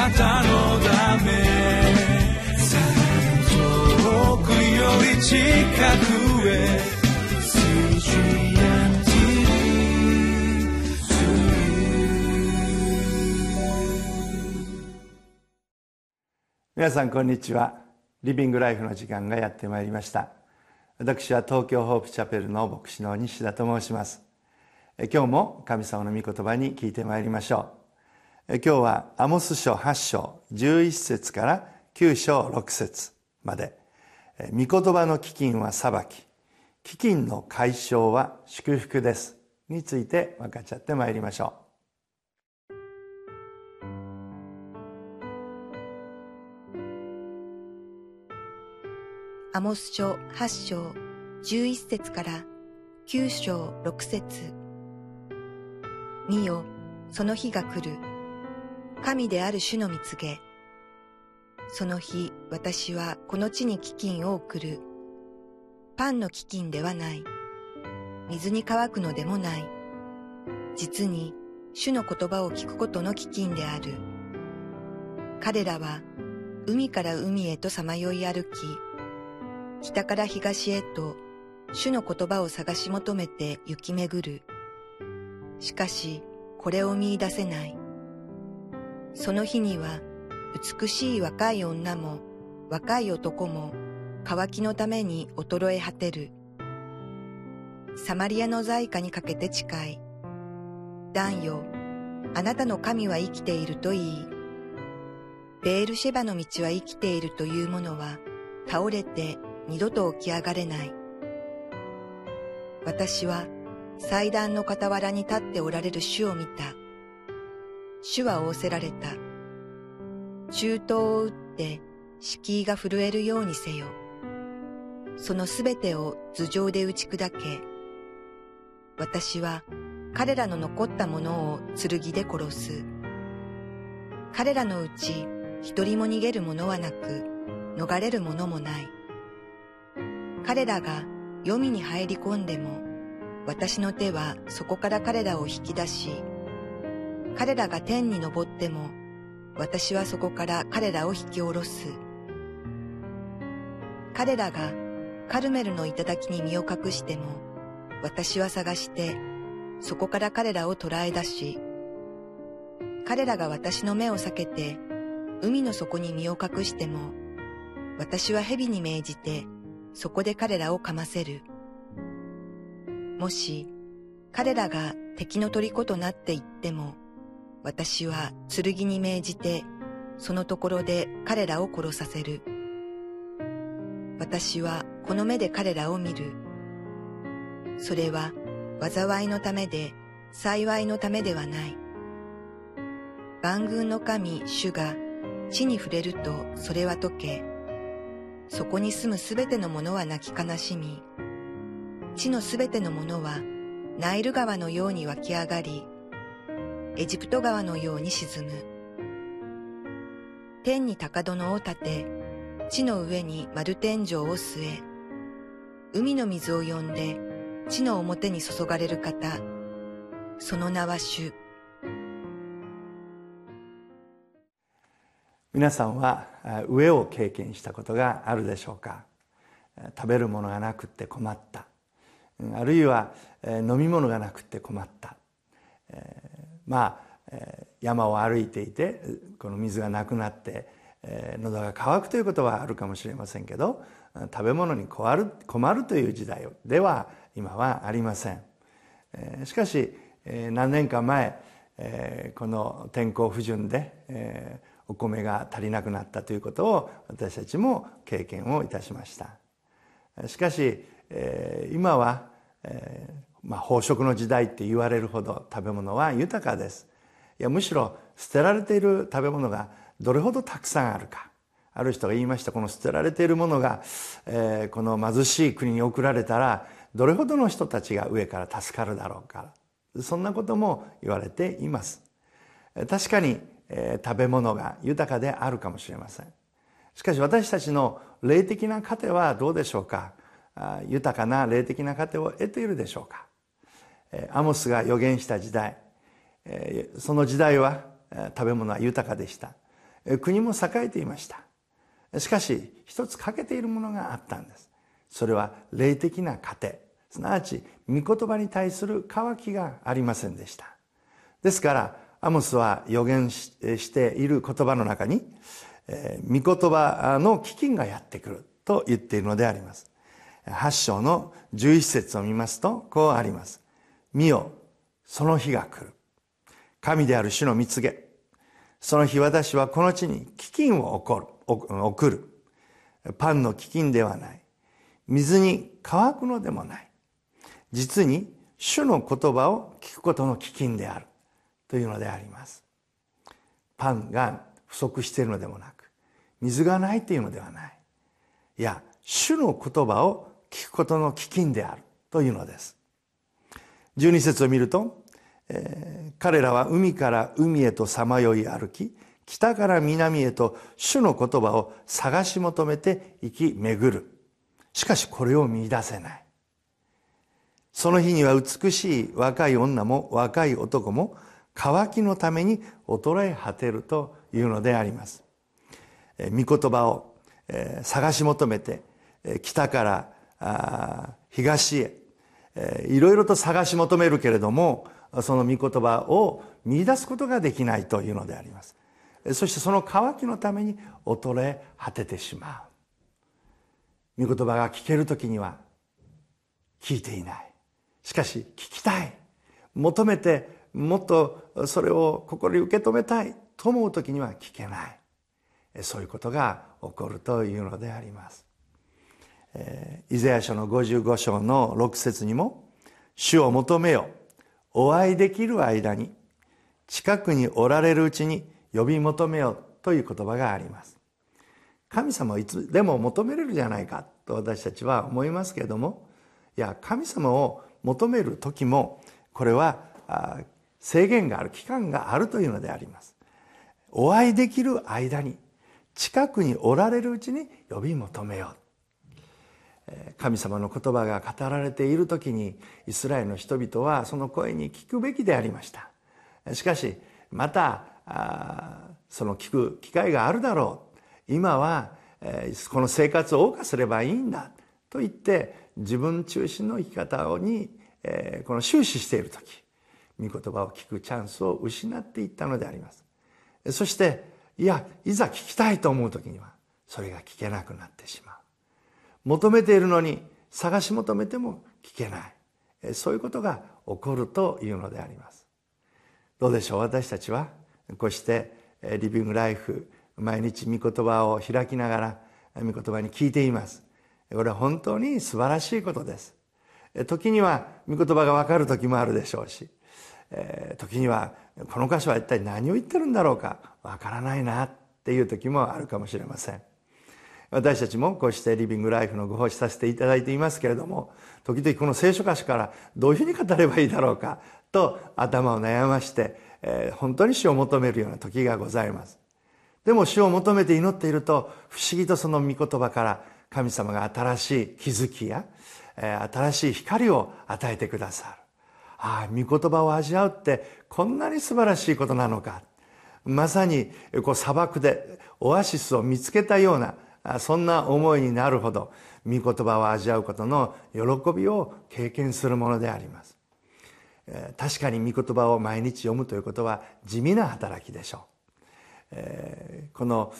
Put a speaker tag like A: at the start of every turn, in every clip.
A: なたのため遠くより近くへ
B: 皆さんこんにちは。リビングライフの時間がやってまいりました。私は東京ホープチャペルの牧師の西田と申します。今日も神様の御言葉に聞いてまいりましょう。今日はアモス書8章11節から9章6節まで。御言葉の飢饉は裁き飢饉の解消は祝福です。について分かっちゃってまいりましょう。
C: アモス書8章11節から9章6節。見よ、その日が来る。神である主の見告げ。その日、私はこの地に飢饉を送る。パンの飢饉ではない。水に乾くのでもない。実に、主の言葉を聞くことの飢饉である。彼らは、海から海へとさまよい歩き、北から東へと主の言葉を探し求めて行き巡る。しかし、これを見出せない。その日には、美しい若い女も、若い男も、乾きのために衰え果てる。サマリアの在家にかけて近い。男よ、あなたの神は生きていると言い、ベールシェバの道は生きているという者は、倒れて二度と起き上がれない。私は祭壇の傍らに立っておられる主を見た。主は仰せられた。中東を打って敷居が震えるようにせよ。そのすべてを頭上で打ち砕け。私は彼らの残ったものを剣で殺す。彼らのうち一人も逃げるものはなく、逃れるものもない。彼らが黄泉に入り込んでも、私の手はそこから彼らを引き出し、彼らが天に昇っても、私はそこから彼らを引き下ろす。彼らがカルメルの頂に身を隠しても、私は探して、そこから彼らを捕らえ出し、彼らが私の目を避けて、海の底に身を隠しても、私は蛇に命じて、そこで彼らをかませる。もし、彼らが敵の虜となっていっても、私は剣に命じて、そのところで彼らを殺させる。私はこの目で彼らを見る。それは災いのためで幸いのためではない。万軍の神主が地に触れるとそれは解け、そこに住むすべてのものは泣き悲しみ、地のすべてのものはナイル川のように湧き上がり、エジプト川のように沈む。天に高殿を立て、地の上に丸天井を据え、海の水を呼んで地の表に注がれる方、その名は主。
B: 皆さんは飢えを経験したことがあるでしょうか？食べるものがなくて困ったあるいは飲み物がなくて困ったまあ山を歩いていてこの水がなくなって喉が渇くということはあるかもしれませんけど食べ物に困る困るという時代では今はありません。しかし何年か前この天候不順でお米が足りなくなったということを私たちも経験をいたしました。しかし、今は、えまあ、飽食の時代って言われるほど食べ物は豊かです。いやむしろ捨てられている食べ物がどれほどたくさんあるか。ある人が言いましたこの捨てられているものが、えこの貧しい国に送られたらどれほどの人たちが上から助かるだろうか。そんなことも言われています。確かに食べ物が豊かであるかもしれません。しかし私たちの霊的な糧はどうでしょうか。豊かな霊的な糧を得ているでしょうか。アモスが予言した時代その時代は食べ物は豊かでした。国も栄えていました。しかし一つ欠けているものがあったんです。それは霊的な糧。すなわち御言葉に対する渇きがありませんでした。ですからアモスは予言している言葉の中に御言葉の飢饉がやってくると言っているのであります。8章の11節を見ますとこうあります。見よ。その日が来る。神である主の蜜げその日私はこの地に飢饉を起こる。送る。パンの飢饉ではない。水に乾くのでもない。実に主の言葉を聞くことの飢饉である。というのであります。パンが不足しているのでもなく水がないというのではない。いや主の言葉を聞くことの飢饉である。というのです。12節を見ると、えー、彼らは海から海へとさまよい歩き北から南へと主の言葉を探し求めて行き巡る。しかしこれを見出せない。その日には美しい若い女も若い男も渇きのために衰え果てるというのであります。御言葉を探し求めて北から東へいろいろと探し求めるけれどもその御言葉を見出すことができないというのであります。そしてその渇きのために衰え果ててしまう。御言葉が聞ける時には聞いていない。しかし聞きたい。求めてもっとそれを心に受け止めたい。と思う時には聞けない。そういうことが起こるというのであります。イザヤ書の55章の6節にも「主を求めよお会いできる間に近くにおられるうちに呼び求めよ」という言葉があります。神様をいつでも求めれるじゃないかと私たちは思いますけれどもいや神様を求める時もこれは制限がある期間があるというのであります。お会いできる間に近くにおられるうちに呼び求めよう。神様の言葉が語られている時にイスラエルの人々はその声に聞くべきでありました。しかしまたその聞く機会があるだろう。今はこの生活を謳歌すればいいんだ。と言って自分中心の生き方にこの終始している時御言葉を聞くチャンスを失っていったのであります。そしていやいざ聞きたいと思う時にはそれが聞けなくなってしまう。求めているのに探し求めても聞けない。そういうことが起こるというのであります。どうでしょう？私たちは？こうしてリビングライフ毎日御言葉を開きながら御言葉に聞いています。これは本当に素晴らしいことです。時には御言葉が分かる時もあるでしょうし時にはこの箇所は一体何を言ってるんだろうか分からないなっていう時もあるかもしれません。私たちもこうしてリビングライフのご奉仕させていただいていますけれども時々この聖書箇所からどういうふうに語ればいいだろうかと頭を悩まして、えー、本当に死を求めるような時がございます。でも死を求めて祈っていると不思議とその御言葉から神様が新しい気づきや、えー、新しい光を与えてくださる。ああ御言葉を味わうってこんなに素晴らしいことなのか。まさにこう砂漠でオアシスを見つけたようなそんな思いになるほど御言葉を味わうことの喜びを経験するものであります。確かに御言葉を毎日読むということは地味な働きでしょう。この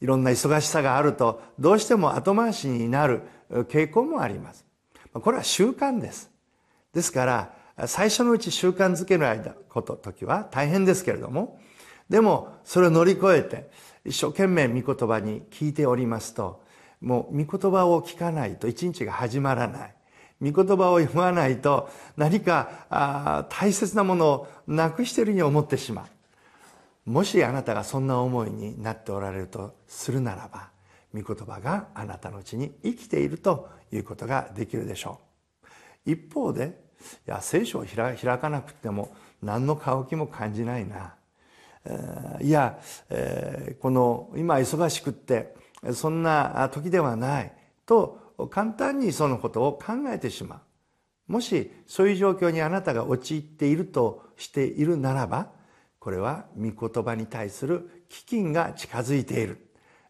B: いろんな忙しさがあるとどうしても後回しになる傾向もあります。これは習慣です。ですから最初のうち習慣づけの間こと時は大変ですけれどもでもそれを乗り越えて一生懸命御言葉に聞いておりますともう御言葉を聞かないと一日が始まらない。御言葉を読まないと何か大切なものをなくしているように思ってしまう。もしあなたがそんな思いになっておられるとするならば御言葉があなたのうちに生きているということができるでしょう。一方でいや聖書を開かなくても何の渇きも感じないな。いやこの今忙しくってそんな時ではないと簡単にそのことを考えてしまう。もしそういう状況にあなたが陥っているとしているならばこれは御言葉に対する飢饉が近づいている。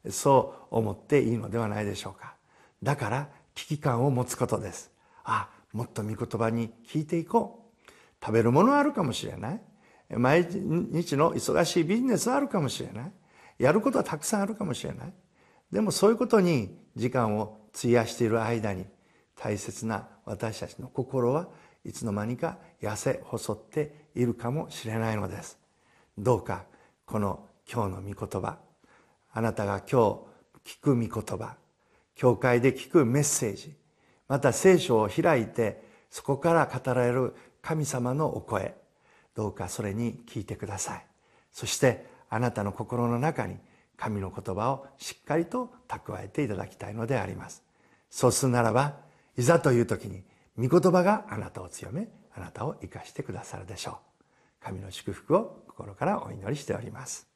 B: そう思っていいのではないでしょうか。だから危機感を持つことです。あもっと御言葉に聞いていこう。食べるものあるかもしれない。毎日の忙しいビジネスはあるかもしれない。やることはたくさんあるかもしれない。でもそういうことに時間を費やしている間に大切な私たちの心はいつの間にか痩せ細っているかもしれないのです。どうかこの今日の御言葉あなたが今日聞く御言葉教会で聞くメッセージまた聖書を開いてそこから語られる神様のお声どうかそれに聞いてください。そしてあなたの心の中に神の言葉をしっかりと蓄えていただきたいのであります。そうするならばいざという時に御言葉があなたを強めあなたを生かしてくださるでしょう。神の祝福を心からお祈りしております。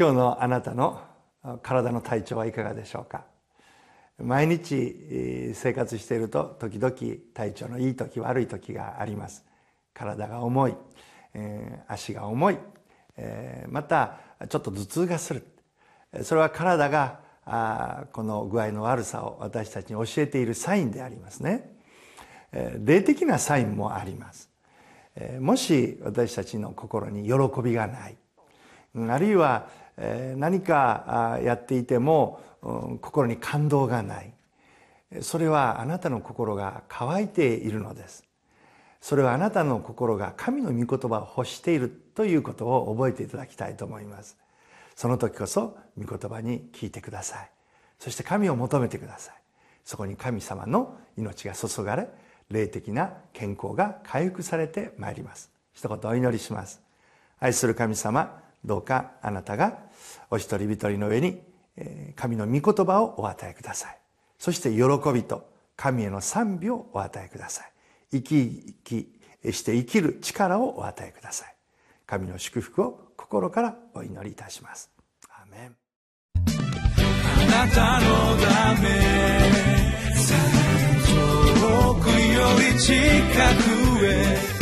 B: 今日のあなたの体の体調はいかがでしょうか？毎日生活していると時々体調のいい時悪い時があります。体が重い、えー、足が重い、えー、またちょっと頭痛がする。それは体があこの具合の悪さを私たちに教えているサインでありますね、えー、霊的なサインもあります、えー、もし私たちの心に喜びがないあるいは何かやっていても心に感動がない。それはあなたの心が乾いているのです。それはあなたの心が神の御言葉を欲しているということを覚えていただきたいと思います。その時こそ御言葉に聞いてください。そして神を求めてください。そこに神様の命が注がれ霊的な健康が回復されてまいります。一言お祈りします。愛する神様どうかあなたがお一人一人の上に神の御言葉をお与えください。そして喜びと神への賛美をお与えください。生き生きして生きる力をお与えください。神の祝福を心からお祈りいたします。アーメン。あなたのため遠くより近くへ